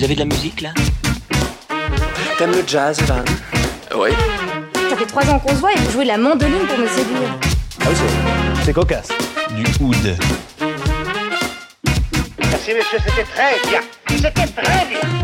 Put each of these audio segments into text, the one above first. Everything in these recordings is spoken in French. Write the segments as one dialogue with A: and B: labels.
A: Vous avez de la musique là
B: T'aimes le jazz, Van
A: Oui.
C: Ça fait trois ans qu'on se voit et vous jouez de la mandoline pour me séduire.
B: Ah oui, c'est- c'est cocasse.
D: Du oud.
E: Merci, monsieur, c'était très bien. C'était très bien.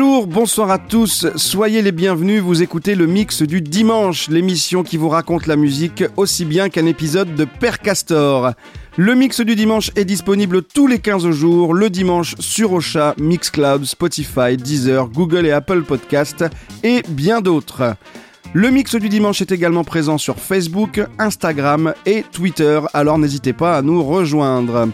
F: Bonjour, bonsoir à tous, soyez les bienvenus, vous écoutez le mix du dimanche, l'émission qui vous raconte la musique aussi bien qu'un épisode de Père Castor. Le mix du dimanche est disponible tous les 15 jours, le dimanche sur Ocha, Mixcloud, Spotify, Deezer, Google et Apple Podcast et bien d'autres. Le mix du dimanche est également présent sur Facebook, Instagram et Twitter, alors n'hésitez pas à nous rejoindre.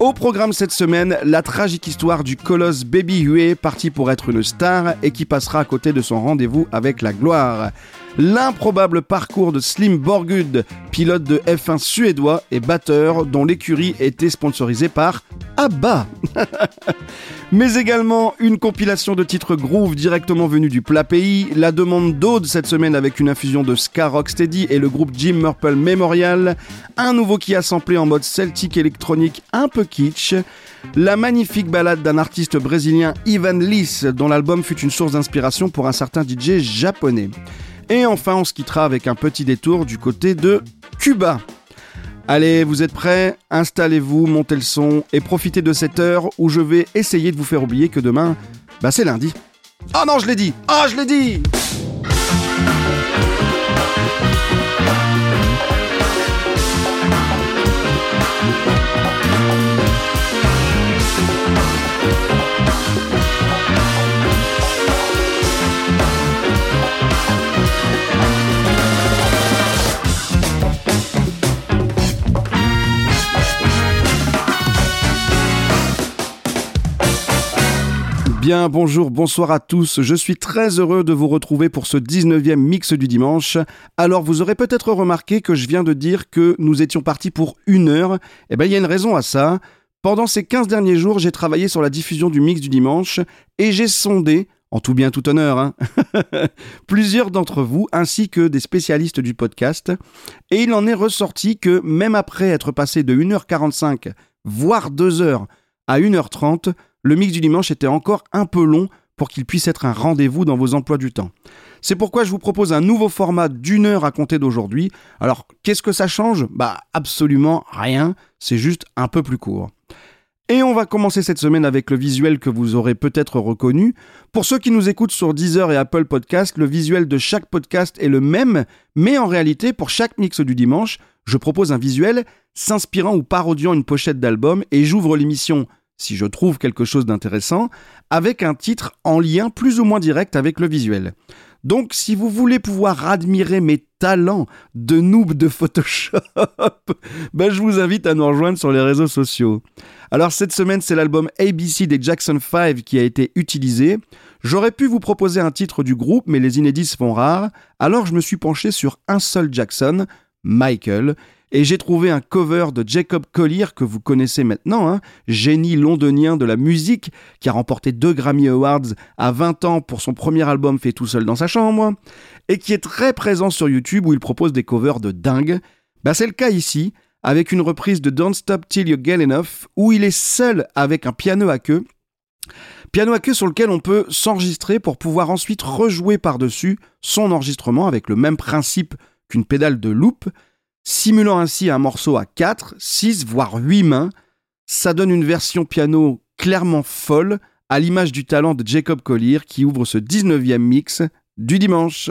F: Au programme cette semaine, la tragique histoire du colosse Baby Huey, parti pour être une star et qui passera à côté de son rendez-vous avec la gloire. L'improbable parcours de Slim Borgud, pilote de F1 suédois et batteur dont l'écurie était sponsorisée par ABBA. Mais également une compilation de titres groove directement venus du plat pays, la demande d'Aude cette semaine avec une infusion de ska rocksteady et le groupe Jim Murple Memorial, un nouveau qui a samplé en mode celtique électronique un peu kitsch, la magnifique balade d'un artiste brésilien Ivan Lis dont l'album fut une source d'inspiration pour un certain DJ japonais. Et enfin on se quittera avec un petit détour du côté de Cuba. Allez, vous êtes prêts? Installez-vous, montez le son et profitez de cette heure où je vais essayer de vous faire oublier que demain, bah c'est lundi. Oh non, je l'ai dit Oh, je l'ai dit Bien, bonjour, bonsoir à tous. Je suis très heureux de vous retrouver pour ce 19e mix du dimanche. Alors, vous aurez peut-être remarqué que je viens de dire que nous étions partis pour une heure. Eh ben, il y a une raison à ça. Pendant ces 15 derniers jours, j'ai travaillé sur la diffusion du mix du dimanche et j'ai sondé, en tout bien tout honneur, hein, plusieurs d'entre vous ainsi que des spécialistes du podcast. Et il en est ressorti que même après être passé de 1h45, voire 2h à 1h30, le mix du dimanche était encore un peu long pour qu'il puisse être un rendez-vous dans vos emplois du temps. C'est pourquoi je vous propose un nouveau format d'une heure à compter d'aujourd'hui. Alors, qu'est-ce que ça change? Bah, absolument rien, c'est juste un peu plus court. Et on va commencer cette semaine avec le visuel que vous aurez peut-être reconnu. Pour ceux qui nous écoutent sur Deezer et Apple Podcast, le visuel de chaque podcast est le même, mais en réalité, pour chaque mix du dimanche, je propose un visuel s'inspirant ou parodiant une pochette d'album et j'ouvre l'émission si je trouve quelque chose d'intéressant, avec un titre en lien plus ou moins direct avec le visuel. Donc si vous voulez pouvoir admirer mes talents de noob de Photoshop, ben, je vous invite à nous rejoindre sur les réseaux sociaux. Alors cette semaine c'est l'album ABC des Jackson 5 qui a été utilisé. J'aurais pu vous proposer un titre du groupe mais les inédits se font rares, alors je me suis penché sur un seul Jackson, Michael, et j'ai trouvé un cover de Jacob Collier que vous connaissez maintenant, hein, génie londonien de la musique qui a remporté deux Grammy Awards à 20 ans pour son premier album fait tout seul dans sa chambre, et qui est très présent sur YouTube où il propose des covers de dingue. Bah c'est le cas ici, avec une reprise de Don't Stop Till You Get Enough, où il est seul avec un piano à queue, Piano à queue sur lequel on peut s'enregistrer pour pouvoir ensuite rejouer par-dessus son enregistrement avec le même principe qu'une pédale de loop, simulant ainsi un morceau à 4, 6, voire 8 mains. Ça donne une version piano clairement folle, à l'image du talent de Jacob Collier qui ouvre ce 19e mix du dimanche.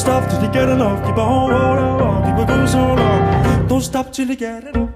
A: Stop. Till you get enough. Keep on. Keep on going so long. Don't stop till you get enough.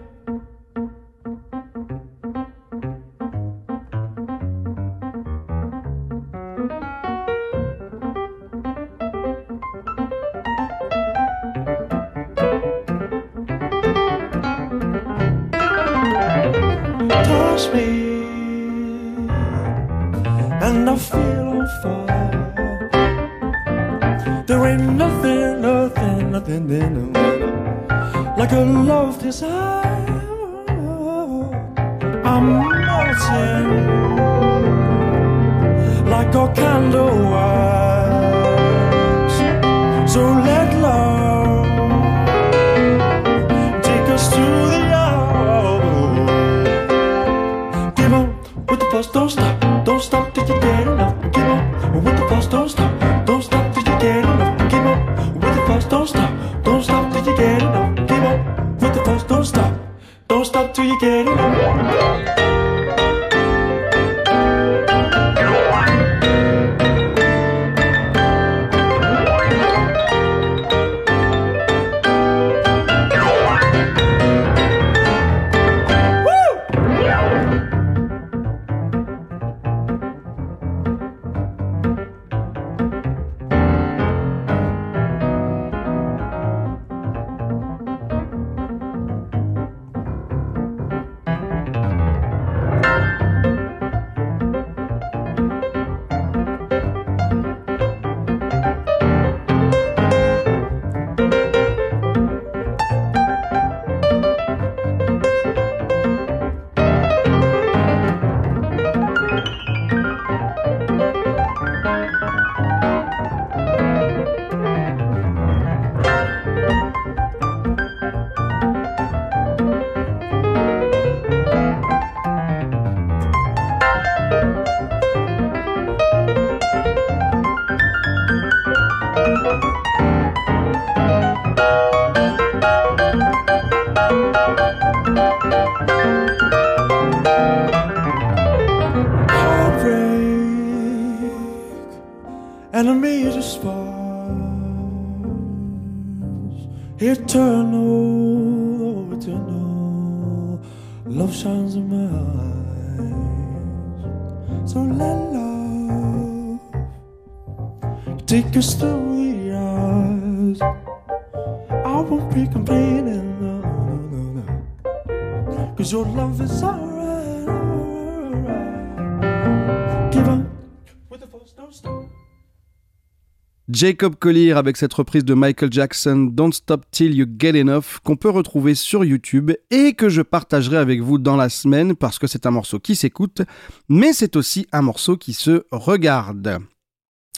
F: Jacob Collier avec cette reprise de Michael Jackson Don't Stop Till You Get Enough qu'on peut retrouver sur YouTube et que je partagerai avec vous dans la semaine parce que c'est un morceau qui s'écoute mais c'est aussi un morceau qui se regarde.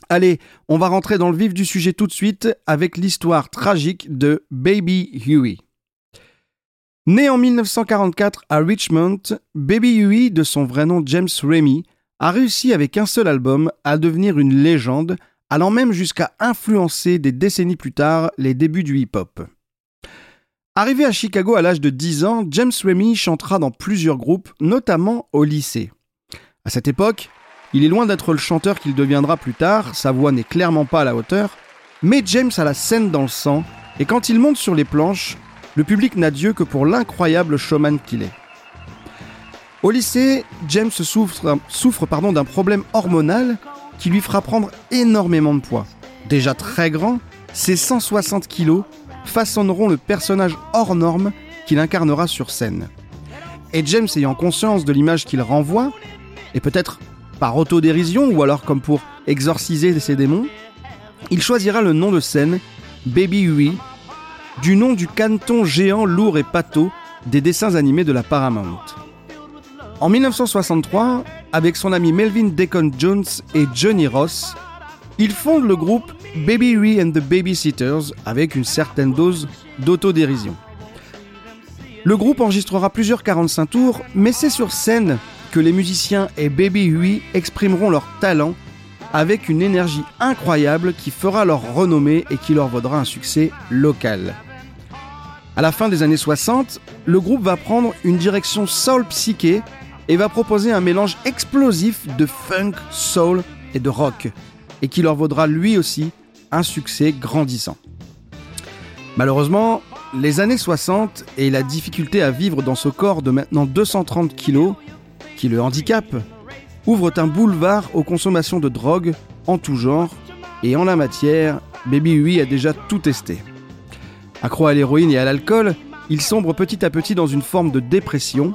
F: Allez, on va rentrer dans le vif du sujet tout de suite avec l'histoire tragique de Baby Huey. Né en 1944 à Richmond, Baby Huey, de son vrai nom James Remy, a réussi avec un seul album à devenir une légende, allant même jusqu'à influencer des décennies plus tard les débuts du hip-hop. Arrivé à Chicago à l'âge de 10 ans, James Remy chantera dans plusieurs groupes, notamment au lycée. À cette époque, il est loin d'être le chanteur qu'il deviendra plus tard, sa voix n'est clairement pas à la hauteur, mais James a la scène dans le sang, et quand il monte sur les planches, le public n'a Dieu que pour l'incroyable showman qu'il est. Au lycée, James souffre, souffre pardon, d'un problème hormonal qui lui fera prendre énormément de poids. Déjà très grand, ses 160 kilos façonneront le personnage hors norme qu'il incarnera sur scène. et James ayant conscience de l'image qu'il renvoie, et peut-être par autodérision ou alors comme pour exorciser ses démons, il choisira le nom de scène Baby Huey, du nom du canton géant lourd et pâteau des dessins animés de la Paramount. En 1963, avec son ami Melvin Deacon Jones et Johnny Ross, il fonde le groupe Baby Huey and the Babysitters avec une certaine dose d'autodérision. Le groupe enregistrera plusieurs 45 tours, mais c'est sur scène que les musiciens et Baby Huey exprimeront leur talent avec une énergie incroyable qui fera leur renommée et qui leur vaudra un succès local. À la fin des années 60, le groupe va prendre une direction soul psyché et va proposer un mélange explosif de funk, soul et de rock, et qui leur vaudra lui aussi un succès grandissant. Malheureusement, les années 60 et la difficulté à vivre dans ce corps de maintenant 230 kg, qui le handicap, ouvrent un boulevard aux consommations de drogue en tout genre, et en la matière, Baby Huey a déjà tout testé. Accro à l'héroïne et à l'alcool, il sombre petit à petit dans une forme de dépression,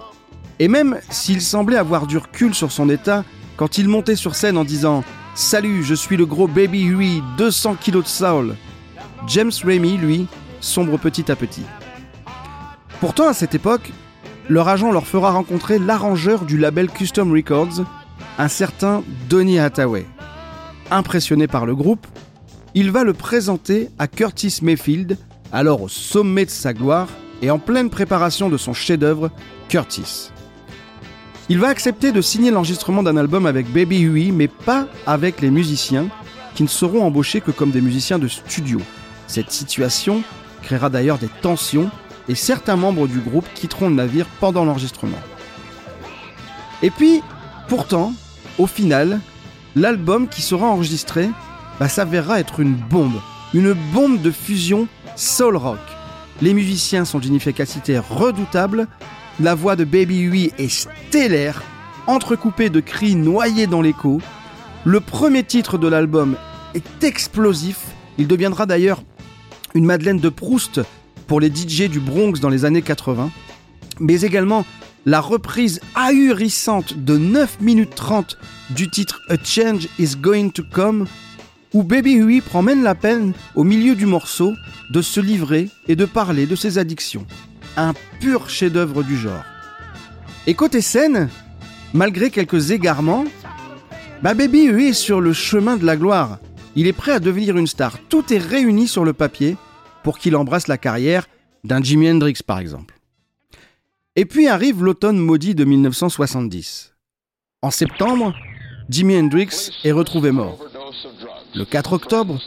F: et même s'il semblait avoir du recul sur son état, quand il montait sur scène en disant Salut, je suis le gros Baby Huey, 200 kilos de soul, James Ramey, lui, sombre petit à petit. Pourtant, à cette époque, leur agent leur fera rencontrer l'arrangeur du label Custom Records, un certain Donny Hathaway. Impressionné par le groupe, il va le présenter à Curtis Mayfield, alors au sommet de sa gloire et en pleine préparation de son chef-d'œuvre, Curtis. Il va accepter de signer l'enregistrement d'un album avec Baby Huey, mais pas avec les musiciens, qui ne seront embauchés que comme des musiciens de studio. Cette situation créera d'ailleurs des tensions et certains membres du groupe quitteront le navire pendant l'enregistrement. Et puis, pourtant, au final, l'album qui sera enregistré bah, s'avérera être une bombe, une bombe de fusion soul rock. Les musiciens sont d'une efficacité redoutable, la voix de Baby Huey est stellaire, entrecoupée de cris noyés dans l'écho. Le premier titre de l'album est explosif, il deviendra d'ailleurs une Madeleine de Proust pour les DJ du Bronx dans les années 80, mais également la reprise ahurissante de 9 minutes 30 du titre A Change is Going to Come, où Baby Huey prend même la peine, au milieu du morceau, de se livrer et de parler de ses addictions. Un pur chef-d'œuvre du genre. Et côté scène, malgré quelques égarements, Baby est sur le chemin de la gloire. Il est prêt à devenir une star. Tout est réuni sur le papier pour qu'il embrasse la carrière d'un Jimi Hendrix par exemple. Et puis arrive l'automne maudit de 1970. En septembre, Jimi Hendrix est retrouvé mort. Le 4 octobre,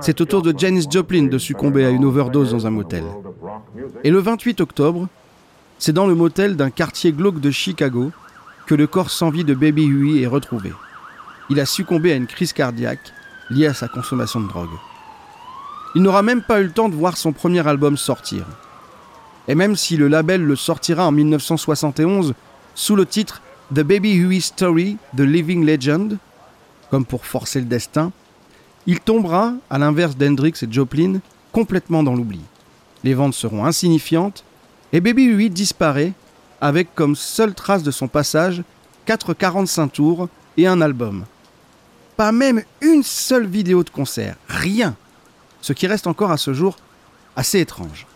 F: c'est au tour de Janis Joplin de succomber à une overdose dans un motel. Et le 28 octobre, c'est dans le motel d'un quartier glauque de Chicago que le corps sans vie de Baby Huey est retrouvé. Il a succombé à une crise cardiaque liée à sa consommation de drogue. Il n'aura même pas eu le temps de voir son premier album sortir. Et même si le label le sortira en 1971 sous le titre The Baby Huey Story, The Living Legend, comme pour forcer le destin, il tombera, à l'inverse d'Hendrix et Joplin, complètement dans l'oubli. Les ventes seront insignifiantes et Baby Huey disparaît avec comme seule trace de son passage 4 45 tours et un album. Pas même une seule vidéo de concert, rien. Ce qui reste encore à ce jour assez étrange.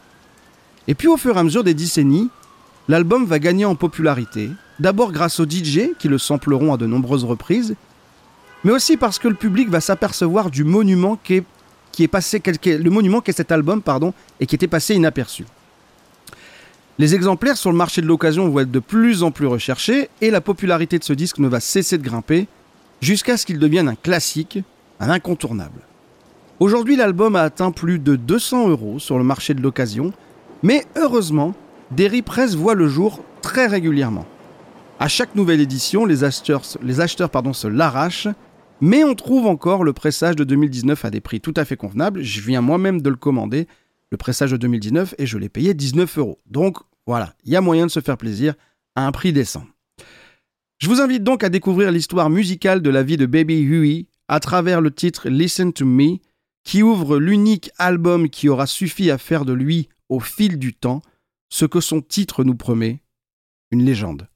F: Et puis au fur et à mesure des décennies, l'album va gagner en popularité, d'abord grâce aux DJ qui le sampleront à de nombreuses reprises, mais aussi parce que le public va s'apercevoir du monument qui est, qui est passé, le monument qu'est cet album, pardon, et qui était passé inaperçu. Les exemplaires sur le marché de l'occasion vont être de plus en plus recherchés et la popularité de ce disque ne va cesser de grimper jusqu'à ce qu'il devienne un classique, un incontournable. Aujourd'hui, l'album a atteint plus de 200 euros sur le marché de l'occasion, mais heureusement, des represses voient le jour très régulièrement. À chaque nouvelle édition, les acheteurs, les acheteurs pardon, se l'arrachent mais on trouve encore le pressage de 2019 à des prix tout à fait convenables. Je viens moi-même de le commander, le pressage de 2019, et je l'ai payé 19 euros. Donc voilà, il y a moyen de se faire plaisir à un prix décent. Je vous invite donc à découvrir l'histoire musicale de la vie de Baby Huey à travers le titre Listen to Me, qui ouvre l'unique album qui aura suffi à faire de lui, au fil du temps, ce que son titre nous promet,
G: une légende.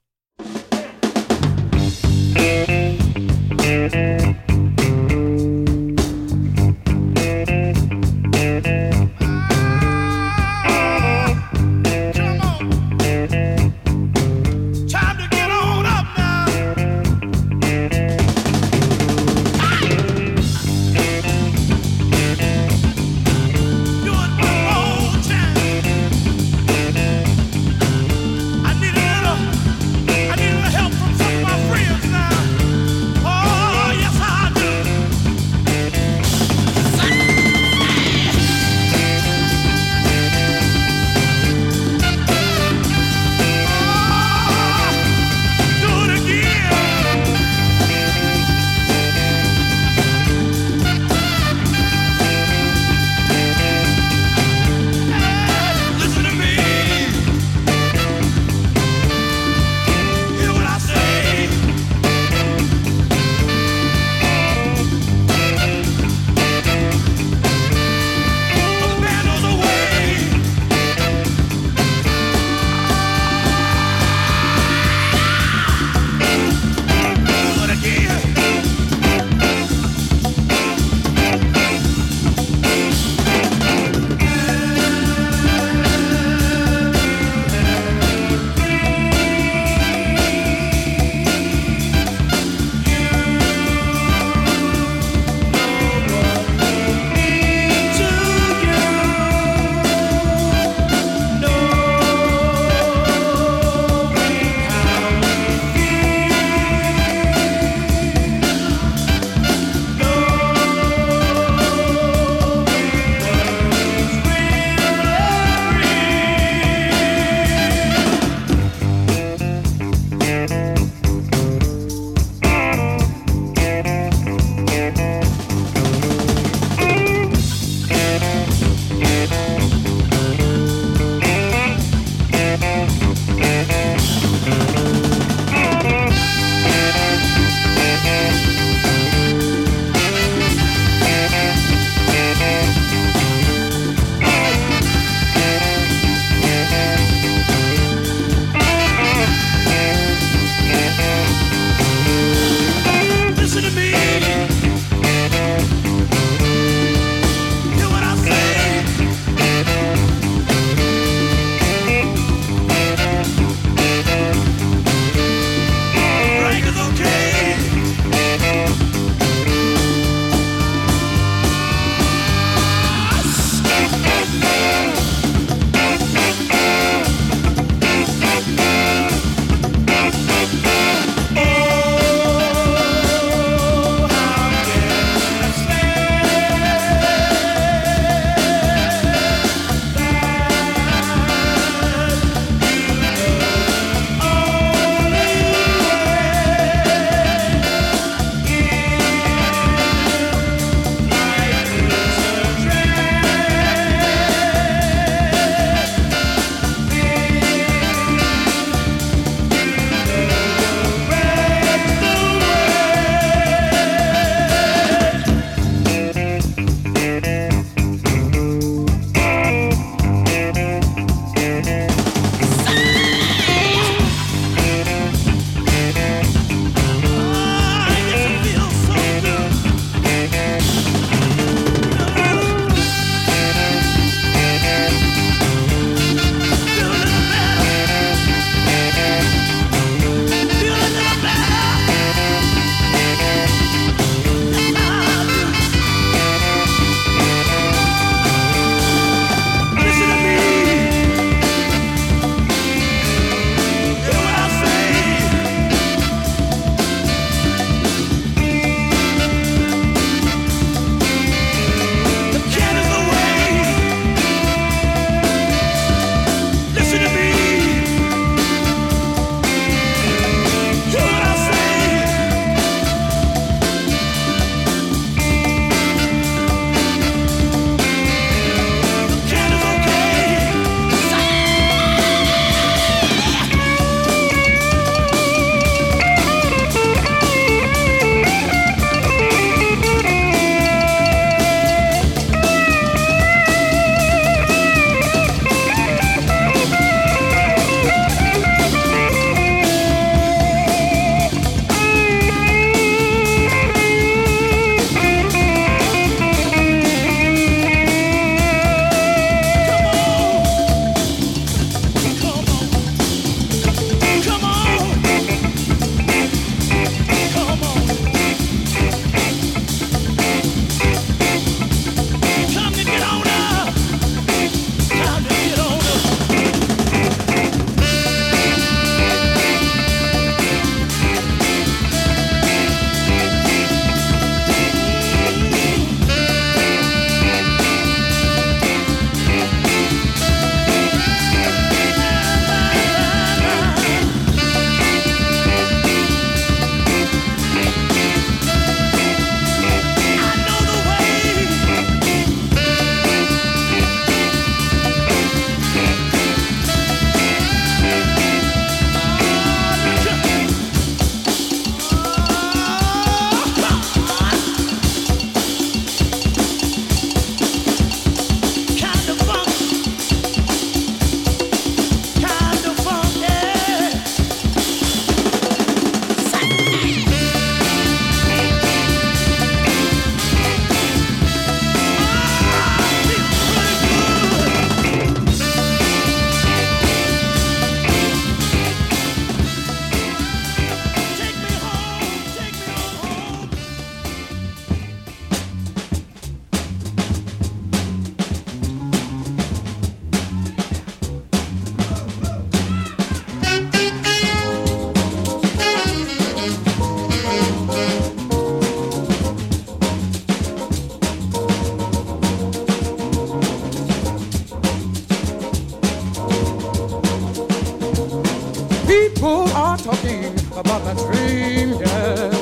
H: People are talking about that dream, yes.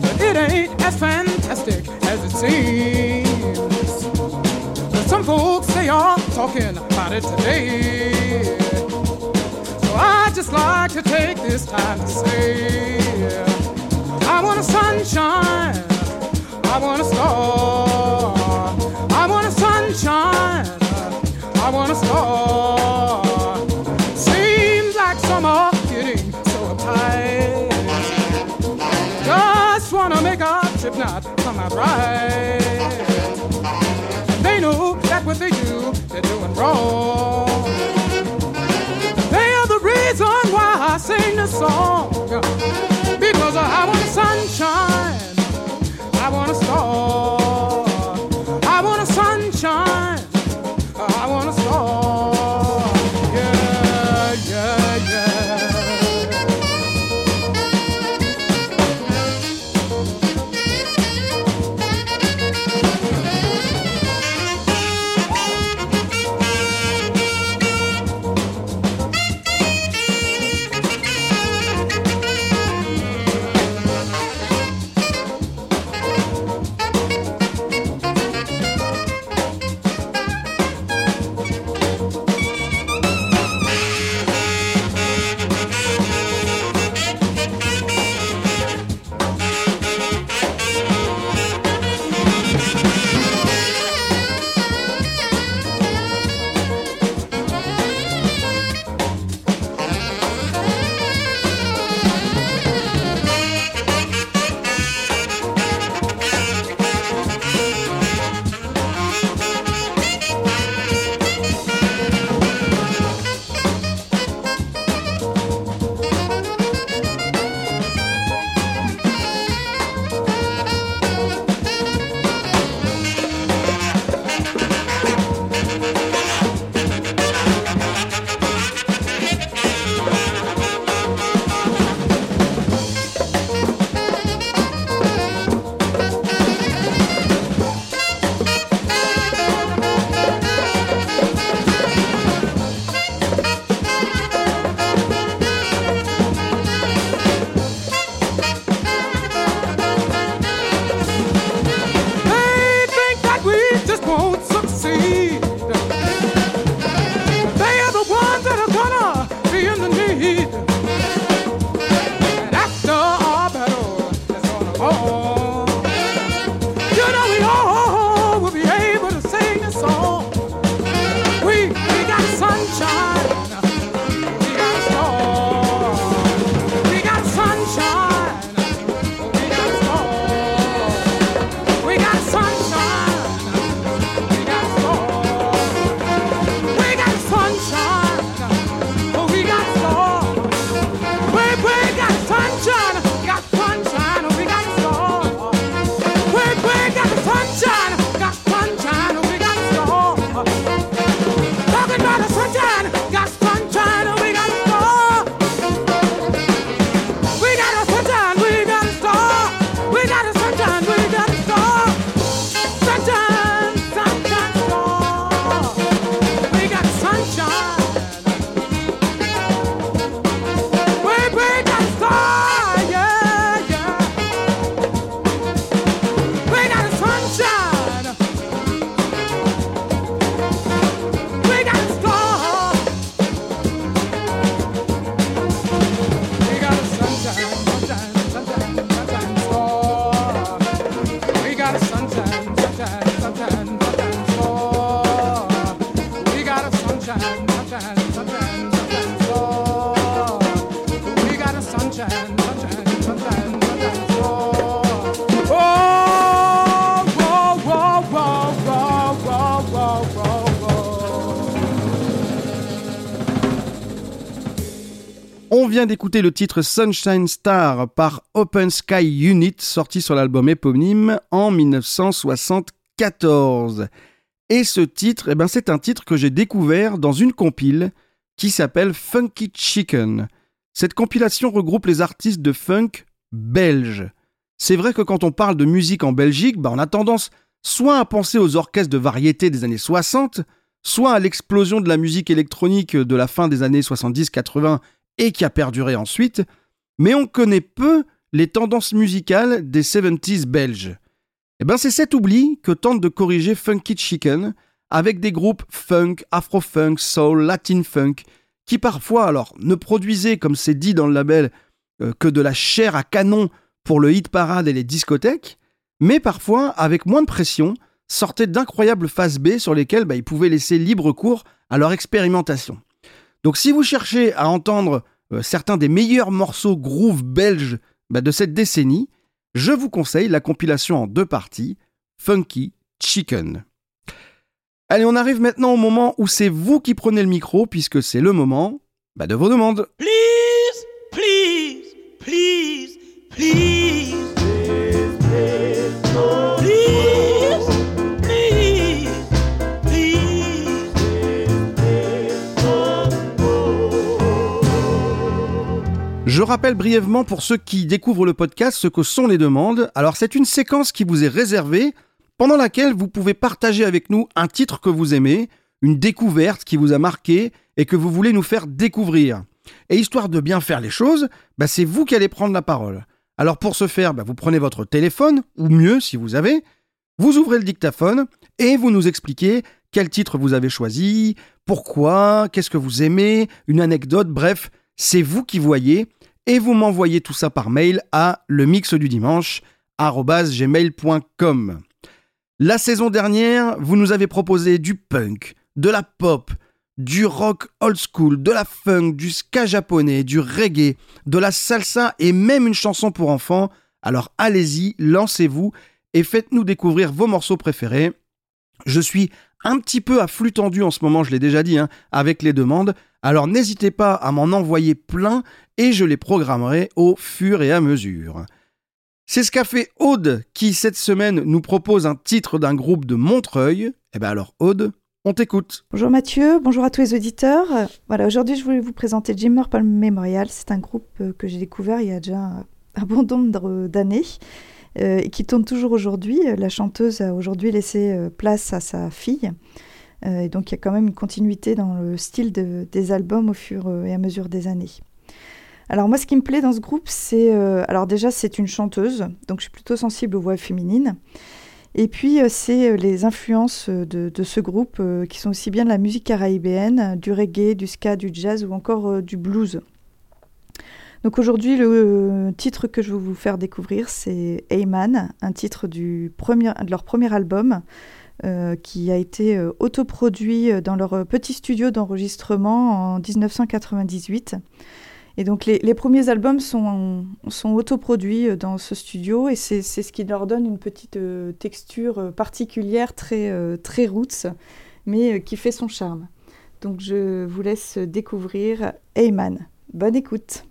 H: But it ain't
D: as fantastic as it seems. But some folks, they are talking about it today. So I just like to take this time to say, I want a sunshine. I want a star. I want a sunshine. I want a star. Not come out right. They know that what they do, they're doing wrong. They are the reason why I sing this song.
F: D'écouter le titre Sunshine Star par Open Sky Unit, sorti sur l'album éponyme en 1974. Et ce titre, eh ben, c'est un titre que j'ai découvert dans une compile qui s'appelle Funky Chicken. Cette compilation regroupe les artistes de funk belges. C'est vrai que quand on parle de musique en Belgique, bah, on a tendance soit à penser aux orchestres de variété des années 60, soit à l'explosion de la musique électronique de la fin des années 70-80 et qui a perduré ensuite, mais on connaît peu les tendances musicales des 70s belges. Eh ben c'est cet oubli que tente de corriger Funky Chicken avec des groupes funk, afro-funk, soul, latin funk, qui parfois alors ne produisaient, comme c'est dit dans le label, euh, que de la chair à canon pour le hit parade et les discothèques, mais parfois, avec moins de pression, sortaient d'incroyables phases B sur lesquelles bah, ils pouvaient laisser libre cours à leur expérimentation. Donc si vous cherchez à entendre euh, certains des meilleurs morceaux groove belges bah, de cette décennie, je vous conseille la compilation en deux parties, Funky Chicken. Allez, on arrive maintenant au moment où c'est vous qui prenez le micro, puisque c'est le moment bah, de vos demandes.
A: Please, please, please, please.
F: Rappelle brièvement pour ceux qui découvrent le podcast ce que sont les demandes. Alors c'est une séquence qui vous est réservée pendant laquelle vous pouvez partager avec nous un titre que vous aimez, une découverte qui vous a marqué et que vous voulez nous faire découvrir. Et histoire de bien faire les choses, bah, c'est vous qui allez prendre la parole. Alors pour ce faire, bah, vous prenez votre téléphone, ou mieux si vous avez, vous ouvrez le dictaphone et vous nous expliquez quel titre vous avez choisi, pourquoi, qu'est-ce que vous aimez, une anecdote, bref, c'est vous qui voyez et vous m'envoyez tout ça par mail à le mix du dimanche. La saison dernière, vous nous avez proposé du punk, de la pop, du rock old school, de la funk, du ska japonais, du reggae, de la salsa et même une chanson pour enfants. Alors allez-y, lancez-vous et faites-nous découvrir vos morceaux préférés. Je suis un petit peu à flux tendu en ce moment, je l'ai déjà dit, hein, avec les demandes. Alors n'hésitez pas à m'en envoyer plein et je les programmerai au fur et à mesure. C'est ce qu'a fait Aude qui cette semaine nous propose un titre d'un groupe de Montreuil. Eh bien alors Aude, on t'écoute.
I: Bonjour Mathieu, bonjour à tous les auditeurs. Voilà, aujourd'hui je voulais vous présenter Jim Palm Memorial. C'est un groupe euh, que j'ai découvert il y a déjà un, bon nombre d'années euh, et qui tourne toujours aujourd'hui. La chanteuse a aujourd'hui laissé euh, place à sa fille. Euh, et donc il y a quand même une continuité dans le style de- des albums au fur euh, et à mesure des années. Alors moi ce qui me plaît dans ce groupe c'est... euh, alors déjà c'est une chanteuse, donc je suis plutôt sensible aux voix féminines. Et puis, c'est les influences de, ce groupe qui sont aussi bien de la musique caribéenne, du reggae, du ska, du jazz ou encore du blues. Donc aujourd'hui, le titre que je vais vous faire découvrir, c'est Heyman, un titre de leur premier album euh, qui a été euh, autoproduit euh, dans leur euh, petit studio d'enregistrement en 1998. Et donc les, premiers albums sont, sont autoproduits dans ce studio et c'est ce qui leur donne une petite texture particulière, très, très roots, mais qui fait son charme. Donc je vous laisse découvrir Heyman. Bonne écoute.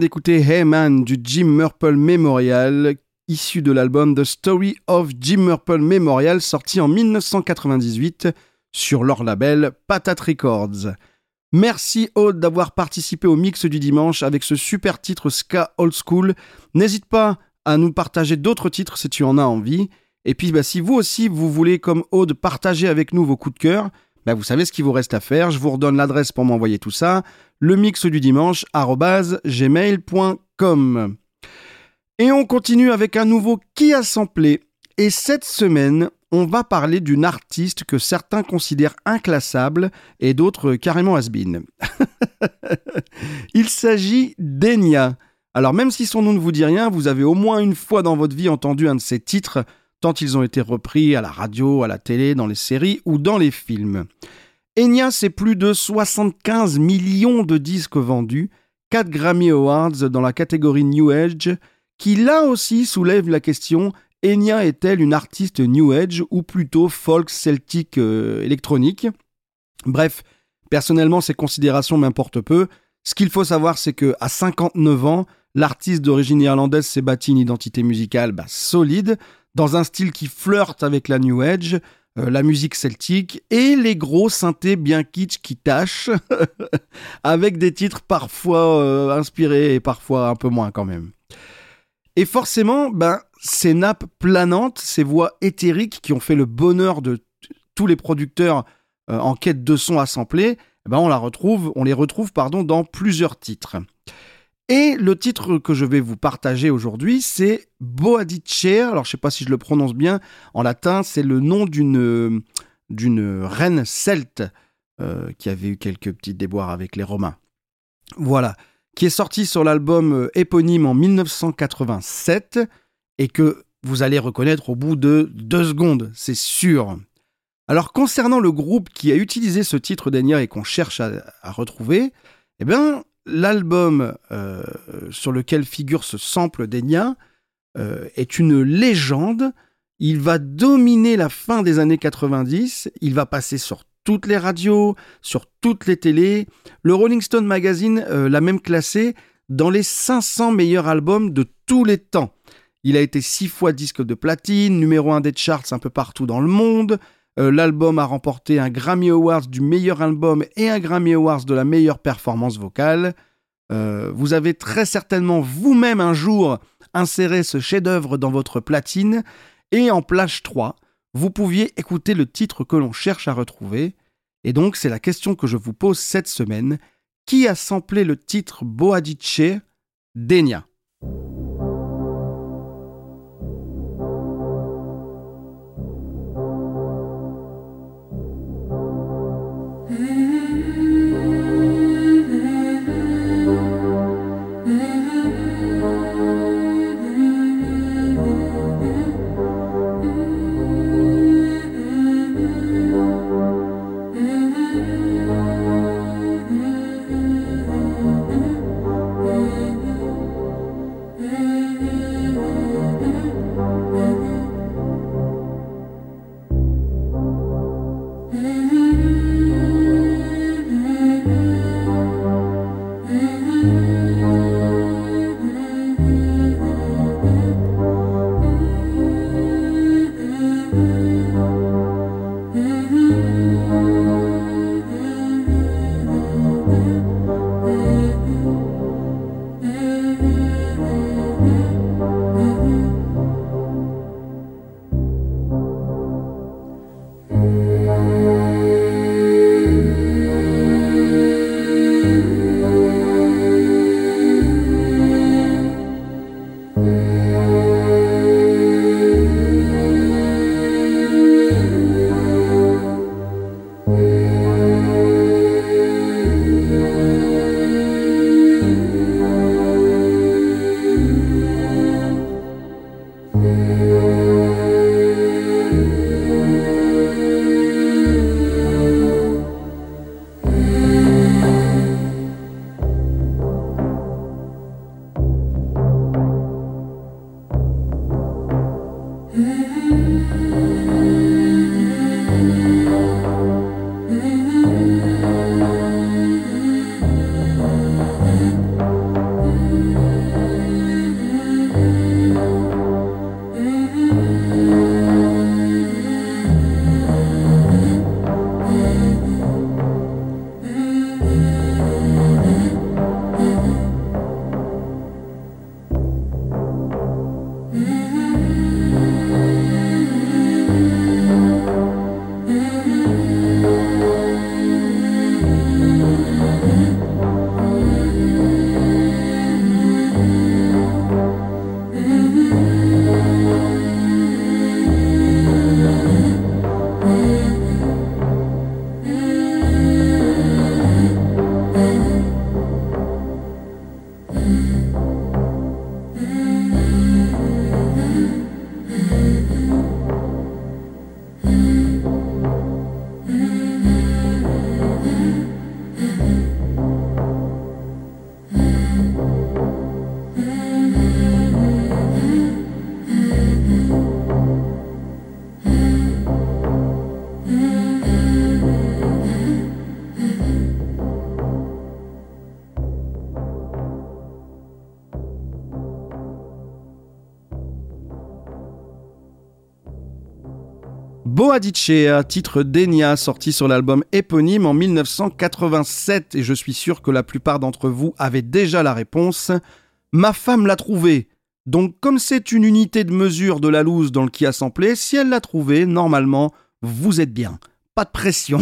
F: D'écouter Hey Man du Jim Murple Memorial, issu de l'album The Story of Jim Murple Memorial, sorti en 1998 sur leur label Patate Records. Merci Aude d'avoir participé au mix du dimanche avec ce super titre Ska Old School. N'hésite pas à nous partager d'autres titres si tu en as envie. Et puis bah, si vous aussi vous voulez comme Aude partager avec nous vos coups de cœur, vous savez ce qu'il vous reste à faire. Je vous redonne l'adresse pour m'envoyer tout ça. Le mix du dimanche gmail.com. Et on continue avec un nouveau qui a samplé. Et cette semaine, on va parler d'une artiste que certains considèrent inclassable et d'autres carrément has-been. Il s'agit d'Enya. Alors même si son nom ne vous dit rien, vous avez au moins une fois dans votre vie entendu un de ses titres, tant ils ont été repris à la radio, à la télé, dans les séries ou dans les films. Enya, c'est plus de 75 millions de disques vendus, 4 Grammy Awards dans la catégorie New Age, qui là aussi soulève la question Enya est-elle une artiste New Age ou plutôt folk celtique euh, électronique? Bref, personnellement, ces considérations m'importent peu. Ce qu'il faut savoir, c'est que à 59 ans, l'artiste d'origine irlandaise s'est bâti une identité musicale bah, solide, dans un style qui flirte avec la New Age, euh, la musique celtique et les gros synthés bien kitsch qui tâchent, avec des titres parfois euh, inspirés et parfois un peu moins quand même. Et forcément, ben, ces nappes planantes, ces voix éthériques qui ont fait le bonheur de tous les producteurs euh, en quête de sons à sampler, ben, on, la retrouve, on les retrouve pardon, dans plusieurs titres. Et le titre que je vais vous partager aujourd'hui, c'est Boadice. Alors, je ne sais pas si je le prononce bien. En latin, c'est le nom d'une d'une reine celte euh, qui avait eu quelques petits déboires avec les Romains. Voilà qui est sorti sur l'album euh, éponyme en 1987 et que vous allez reconnaître au bout de deux secondes, c'est sûr. Alors concernant le groupe qui a utilisé ce titre d'Enya et qu'on cherche à, retrouver, eh bien l'album euh, sur lequel figure ce sample d'Enya euh, est une légende. Il va dominer la fin des années 90, il va passer sur toutes les radios, sur toutes les télés. Le Rolling Stone Magazine euh, l'a même classé dans les 500 meilleurs albums de tous les temps. Il a été six fois disque de platine, numéro 1 des charts un peu partout dans le monde. Euh, l'album a remporté un Grammy Awards du meilleur album et un Grammy Awards de la meilleure performance vocale. Euh, vous avez très certainement vous-même un jour inséré ce chef-d'œuvre dans votre platine. Et en plage 3, vous pouviez écouter le titre que l'on cherche à retrouver. Et donc, c'est la question que je vous pose cette semaine. Qui a samplé le titre Boadice d'Enya Boadicea, titre d'Enya, sorti sur l'album éponyme en 1987, et je suis sûr que la plupart d'entre vous avaient déjà la réponse. Ma femme l'a trouvé. Donc, comme c'est une unité de mesure de la loose dans le qui a samplé, si elle l'a trouvé, normalement, vous êtes bien. Pas de pression.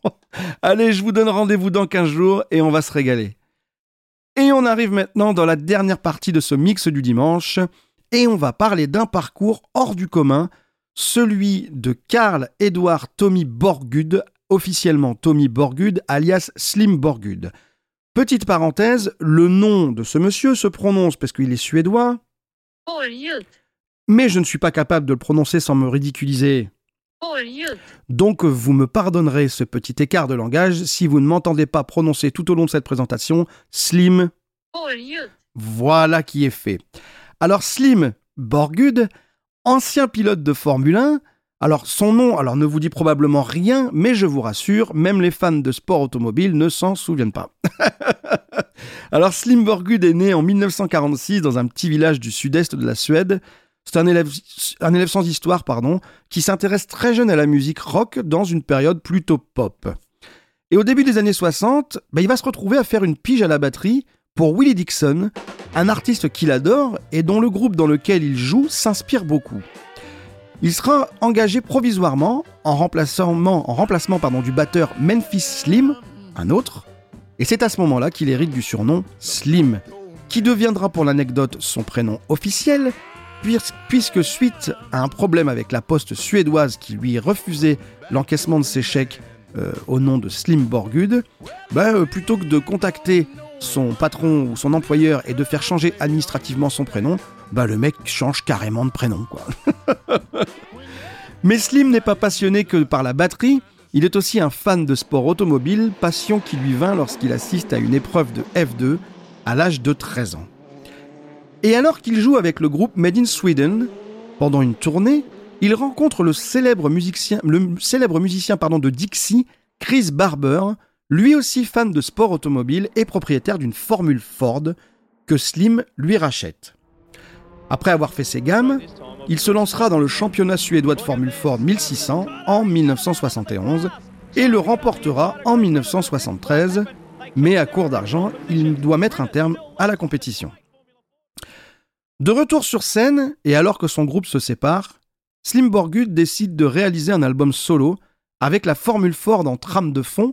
F: Allez, je vous donne rendez-vous dans 15 jours et on va se régaler. Et on arrive maintenant dans la dernière partie de ce mix du dimanche, et on va parler d'un parcours hors du commun, celui de Karl Edward Tommy Borgud, officiellement Tommy Borgud, alias Slim Borgud. Petite parenthèse, le nom de ce monsieur se prononce parce qu'il est suédois, mais je ne suis pas capable de le prononcer sans me ridiculiser. Donc vous me pardonnerez ce petit écart de langage si vous ne m'entendez pas prononcer tout au long de cette présentation Slim. Voilà qui est fait. Alors Slim Borgud, ancien pilote de Formule 1, alors son nom alors ne vous dit probablement rien, mais je vous rassure, même les fans de sport automobile ne s'en souviennent pas. alors Slim Borgud est né en 1946 dans un petit village du sud-est de la Suède. C'est un élève, un élève sans histoire, pardon, qui s'intéresse très jeune à la musique rock dans une période plutôt pop. Et au début des années 60, bah, il va se retrouver à faire une pige à la batterie pour Willie Dixon, un artiste qu'il adore et dont le groupe dans lequel il joue s'inspire beaucoup. Il sera engagé provisoirement en remplacement, du batteur Memphis Slim, un autre, et c'est à ce moment-là qu'il hérite du surnom Slim, qui deviendra pour l'anecdote son prénom officiel, puisque suite à un problème avec la poste suédoise qui lui refusait l'encaissement de ses chèques euh, au nom de Slim Borgud, bah, euh, plutôt que de contacter son patron ou son employeur et de faire changer administrativement son prénom, bah le mec change carrément de prénom quoi. Mais Slim n'est pas passionné que par la batterie, il est aussi un fan de sport automobile, passion qui lui vint lorsqu'il assiste à une épreuve de F2 à l'âge de 13 ans. Et alors qu'il joue avec le groupe Made in Sweden, pendant une tournée, il rencontre le célèbre musicien, le de Dixie, Chris Barber, lui aussi fan de sport automobile et propriétaire d'une Formule Ford que Slim lui rachète. Après avoir fait ses gammes, il se lancera dans le championnat suédois de Formule Ford 1600 en 1971 et le remportera en 1973, mais à court d'argent, il doit mettre un terme à la compétition. De retour sur scène, et alors que son groupe se sépare, Slim Borgud décide de réaliser un album solo avec la Formule Ford en trame de fond,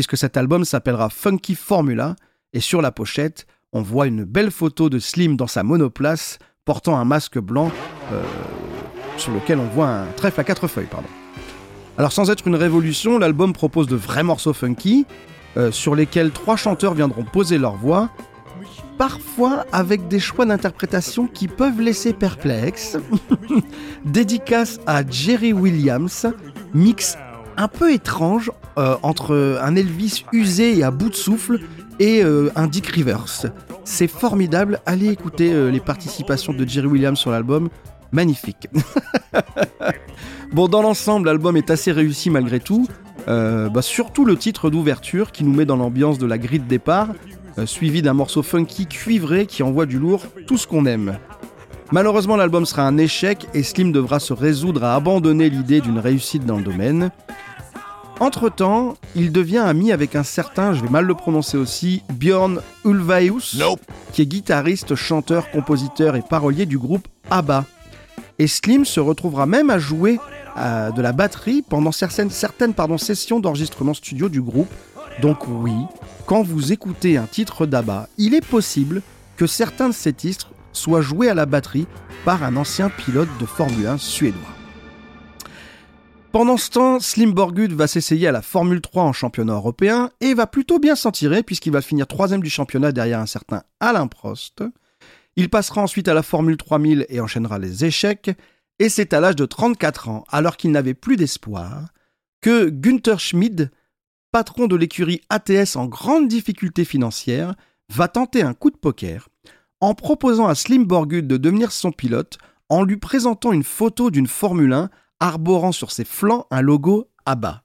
F: puisque cet album s'appellera Funky Formula, et sur la pochette, on voit une belle photo de Slim dans sa monoplace, portant un masque blanc euh, sur lequel on voit un trèfle à quatre feuilles. Pardon. Alors sans être une révolution, l'album propose de vrais morceaux funky, euh, sur lesquels trois chanteurs viendront poser leur voix, parfois avec des choix d'interprétation qui peuvent laisser perplexe. Dédicace à Jerry Williams, mix un peu étrange euh, entre un Elvis usé et à bout de souffle et euh, un Dick Rivers. C'est formidable, allez écouter euh, les participations de Jerry Williams sur l'album, magnifique. bon, dans l'ensemble, l'album est assez réussi malgré tout. Bah, surtout le titre d'ouverture qui nous met dans l'ambiance de la grille de départ, suivi d'un morceau funky cuivré qui envoie du lourd, tout ce qu'on aime. Malheureusement, l'album sera un échec et Slim devra se résoudre à abandonner l'idée d'une réussite dans le domaine. Entre-temps, il devient ami avec un certain, je vais mal le prononcer aussi, Björn Ulvaeus, qui est guitariste, chanteur, compositeur et parolier du groupe ABBA. Et Slim se retrouvera même à jouer euh, de la batterie pendant certaines, certaines pardon, sessions d'enregistrement studio du groupe. Donc oui, quand vous écoutez un titre d'ABBA, il est possible que certains de ces titres soient joués à la batterie par un ancien pilote de Formule 1 suédois. Pendant ce temps, Slim Borgud va s'essayer à la Formule 3 en championnat européen et va plutôt bien s'en tirer puisqu'il va finir troisième du championnat derrière un certain Alain Prost. Il passera ensuite à la Formule 3000 et enchaînera les échecs. Et c'est à l'âge de 34 ans, alors qu'il n'avait plus d'espoir, que Günther Schmid patron de l'écurie ATS en grande difficulté financière, va tenter un coup de poker en proposant à Slim Borgud de devenir son pilote en lui présentant une photo d'une Formule 1 arborant sur ses flancs un logo ABBA.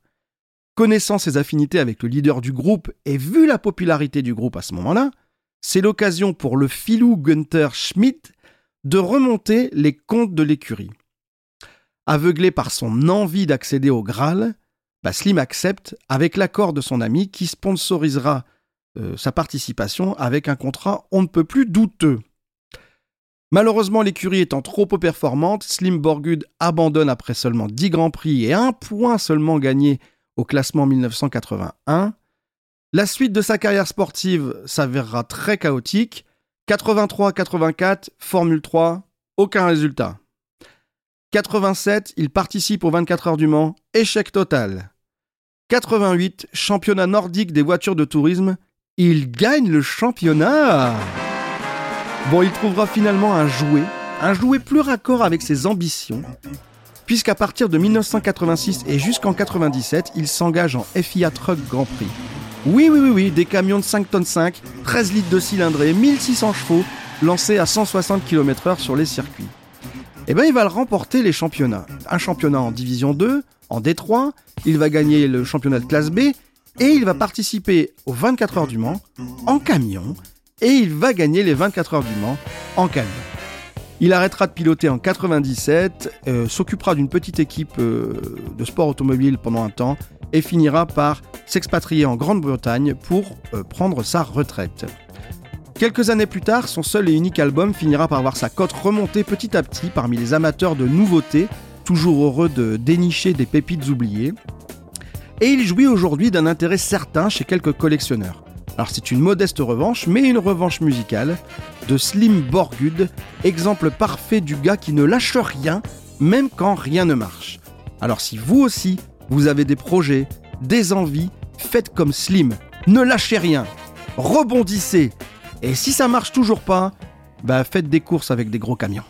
F: Connaissant ses affinités avec le leader du groupe et vu la popularité du groupe à ce moment-là, c'est l'occasion pour le filou Gunther Schmidt de remonter les comptes de l'écurie. Aveuglé par son envie d'accéder au Graal, bah, Slim accepte avec l'accord de son ami qui sponsorisera euh, sa participation avec un contrat on ne peut plus douteux. Malheureusement, l'écurie étant trop peu performante, Slim Borgud abandonne après seulement 10 grands prix et un point seulement gagné au classement 1981. La suite de sa carrière sportive s'avérera très chaotique. 83-84, Formule 3, aucun résultat. 87, il participe aux 24 heures du Mans, échec total. 88, championnat nordique des voitures de tourisme, il gagne le championnat. Bon, il trouvera finalement un jouet, un jouet plus raccord avec ses ambitions, puisqu'à partir de 1986 et jusqu'en 97, il s'engage en FIA Truck Grand Prix. Oui, oui, oui, oui, des camions de 5 tonnes 5, 13 litres de cylindrée, 1600 chevaux, lancés à 160 km/h sur les circuits. Eh bien, il va le remporter les championnats. Un championnat en Division 2, en D3, il va gagner le championnat de classe B, et il va participer aux 24 heures du Mans en camion, et il va gagner les 24 heures du Mans en camion. Il arrêtera de piloter en 97, euh, s'occupera d'une petite équipe euh, de sport automobile pendant un temps et finira par s'expatrier en Grande-Bretagne pour euh, prendre sa retraite. Quelques années plus tard, son seul et unique album finira par voir sa cote remonter petit à petit parmi les amateurs de nouveautés, toujours heureux de dénicher des pépites oubliées. Et il jouit aujourd'hui d'un intérêt certain chez quelques collectionneurs. Alors c'est une modeste revanche, mais une revanche musicale, de Slim Borgud, exemple parfait du gars qui ne lâche rien, même quand rien ne marche. Alors si vous aussi, vous avez des projets, des envies, faites comme Slim, ne lâchez rien, rebondissez, et si ça marche toujours pas, bah faites des courses avec des gros camions.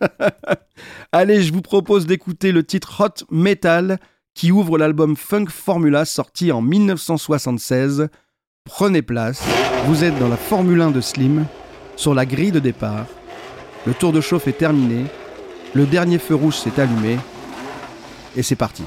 F: Allez, je vous propose d'écouter le titre Hot Metal qui ouvre l'album Funk Formula sorti en 1976. Prenez place, vous êtes dans la Formule 1 de Slim, sur la grille de départ. Le tour de chauffe est terminé, le dernier feu rouge s'est allumé, et c'est parti.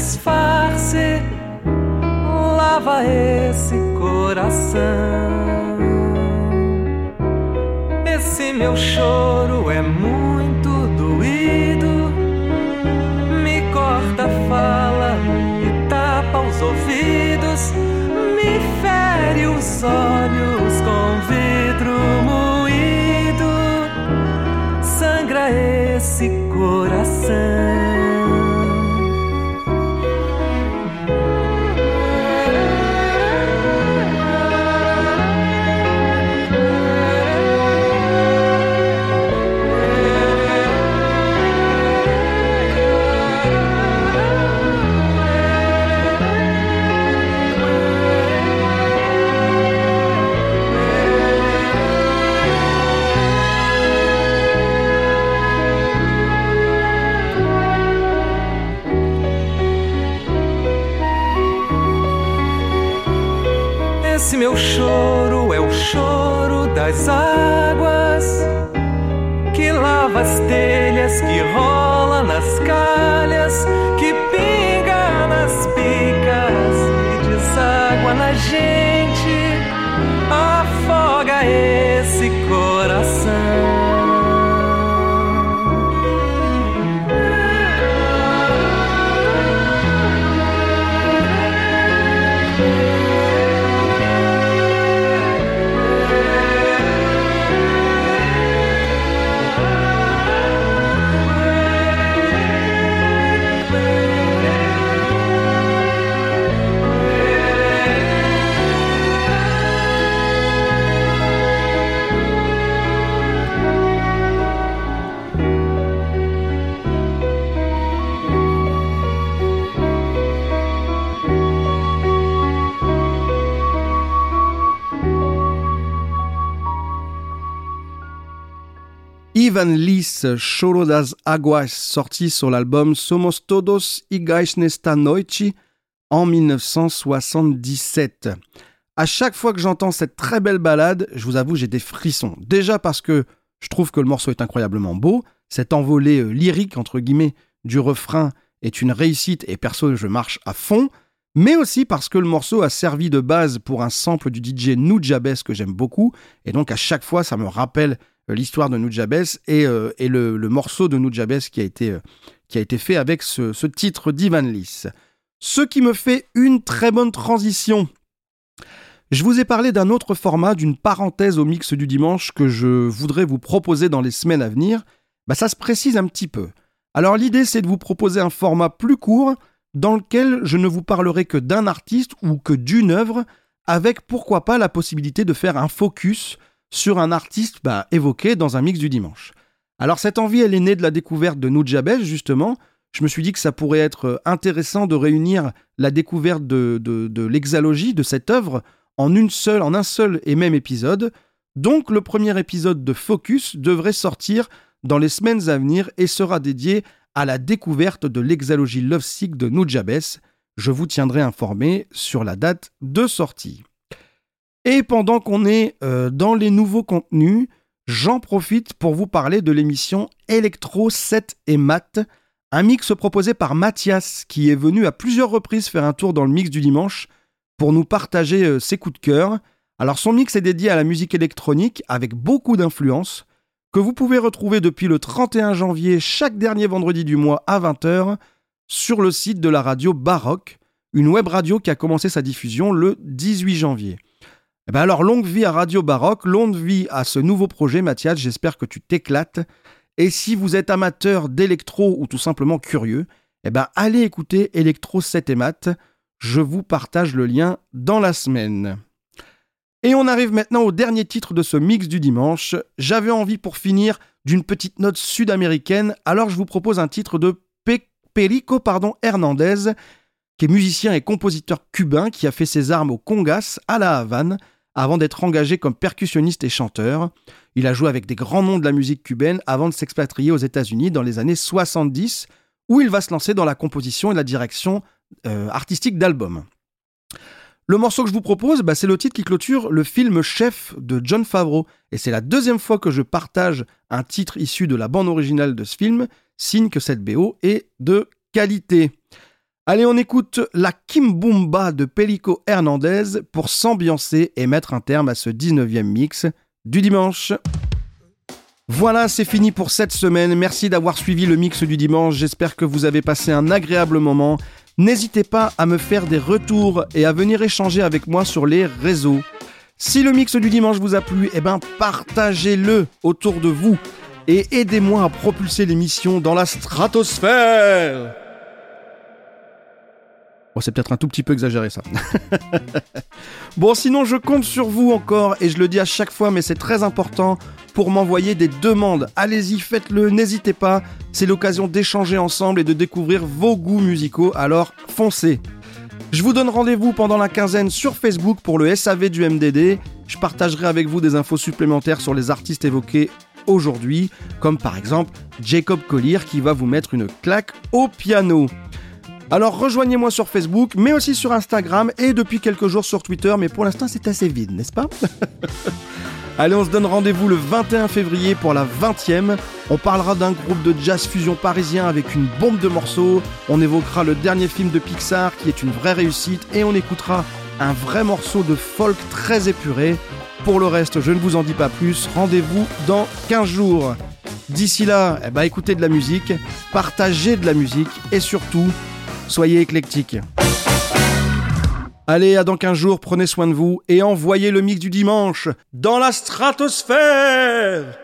J: disfarce lava esse coração. Esse meu choro é muito doído, me corta a fala e tapa os ouvidos, me fere os olhos. as águas que lava as telhas, que rola nas calhas, que pinga nas picas e deságua na gente.
F: Ivan Lis Choro das Aguas, sorti sur l'album Somos Todos Iguais Nesta Noite en 1977. À chaque fois que j'entends cette très belle balade, je vous avoue, j'ai des frissons. Déjà parce que je trouve que le morceau est incroyablement beau, cette envolée euh, lyrique, entre guillemets, du refrain est une réussite et perso, je marche à fond, mais aussi parce que le morceau a servi de base pour un sample du DJ Nujabes que j'aime beaucoup, et donc à chaque fois, ça me rappelle l'histoire de Nujabes et, euh, et le, morceau de Nujabes qui a été, qui a été fait avec ce, titre d'Ivan Lis. Ce qui me fait une très bonne transition je vous ai parlé d'un autre format, d'une parenthèse au mix du dimanche que je voudrais vous proposer dans les semaines à venir. Bah, ça se précise un petit peu. Alors l'idée c'est de vous proposer un format plus court dans lequel je ne vous parlerai que d'un artiste ou que d'une œuvre, avec pourquoi pas la possibilité de faire un focus sur un artiste bah, évoqué dans un mix du dimanche. Alors cette envie, elle est née de la découverte de Nujabes, justement. Je me suis dit que ça pourrait être intéressant de réunir la découverte de, l'exalogie de cette œuvre en, une seule, en un seul et même épisode. Donc le premier épisode de Focus devrait sortir dans les semaines à venir et sera dédié à la découverte de l'exalogie lovesick de Nujabes. Je vous tiendrai informé sur la date de sortie. Et pendant qu'on est euh, dans les nouveaux contenus, j'en profite pour vous parler de l'émission Electro 7 et Mat, un mix proposé par Mathias qui est venu à plusieurs reprises faire un tour dans le mix du dimanche pour nous partager euh, ses coups de cœur. Alors son mix est dédié à la musique électronique avec beaucoup d'influence que vous pouvez retrouver depuis le 31 janvier chaque dernier vendredi du mois à 20h sur le site de la radio Baroque, une web radio qui a commencé sa diffusion le 18 janvier. Eh ben alors longue vie à Radio Baroque, longue vie à ce nouveau projet Mathias, j'espère que tu t'éclates. Et si vous êtes amateur d'électro ou tout simplement curieux, eh ben allez écouter Electro 7 et Mat. Je vous partage le lien dans la semaine. Et on arrive maintenant au dernier titre de ce mix du dimanche. J'avais envie pour finir d'une petite note sud-américaine, alors je vous propose un titre de Perico pardon, Hernandez, qui est musicien et compositeur cubain qui a fait ses armes au Congas à La Havane avant d'être engagé comme percussionniste et chanteur. Il a joué avec des grands noms de la musique cubaine avant de s'expatrier aux États-Unis dans les années 70, où il va se lancer dans la composition et la direction euh, artistique d'albums. Le morceau que je vous propose, bah, c'est le titre qui clôture le film Chef de John Favreau. Et c'est la deuxième fois que je partage un titre issu de la bande originale de ce film, signe que cette BO est de qualité. Allez, on écoute la Kimbumba de Pelico Hernandez pour s'ambiancer et mettre un terme à ce 19e mix du dimanche. Voilà, c'est fini pour cette semaine. Merci d'avoir suivi le mix du dimanche. J'espère que vous avez passé un agréable moment. N'hésitez pas à me faire des retours et à venir échanger avec moi sur les réseaux. Si le mix du dimanche vous a plu, eh ben partagez-le autour de vous et aidez-moi à propulser l'émission dans la stratosphère. Bon, c'est peut-être un tout petit peu exagéré ça. bon, sinon je compte sur vous encore et je le dis à chaque fois, mais c'est très important pour m'envoyer des demandes. Allez-y, faites-le, n'hésitez pas. C'est l'occasion d'échanger ensemble et de découvrir vos goûts musicaux, alors foncez. Je vous donne rendez-vous pendant la quinzaine sur Facebook pour le SAV du MDD. Je partagerai avec vous des infos supplémentaires sur les artistes évoqués aujourd'hui, comme par exemple Jacob Collier qui va vous mettre une claque au piano. Alors rejoignez-moi sur Facebook, mais aussi sur Instagram et depuis quelques jours sur Twitter, mais pour l'instant c'est assez vide, n'est-ce pas? Allez, on se donne rendez-vous le 21 février pour la 20e. On parlera d'un groupe de jazz fusion parisien avec une bombe de morceaux. On évoquera le dernier film de Pixar qui est une vraie réussite et on écoutera un vrai morceau de folk très épuré. Pour le reste, je ne vous en dis pas plus. Rendez-vous dans 15 jours. D'ici là, eh ben, écoutez de la musique, partagez de la musique et surtout, soyez éclectiques. Allez, à dans 15 jours, prenez soin de vous et envoyez le mix du dimanche dans la stratosphère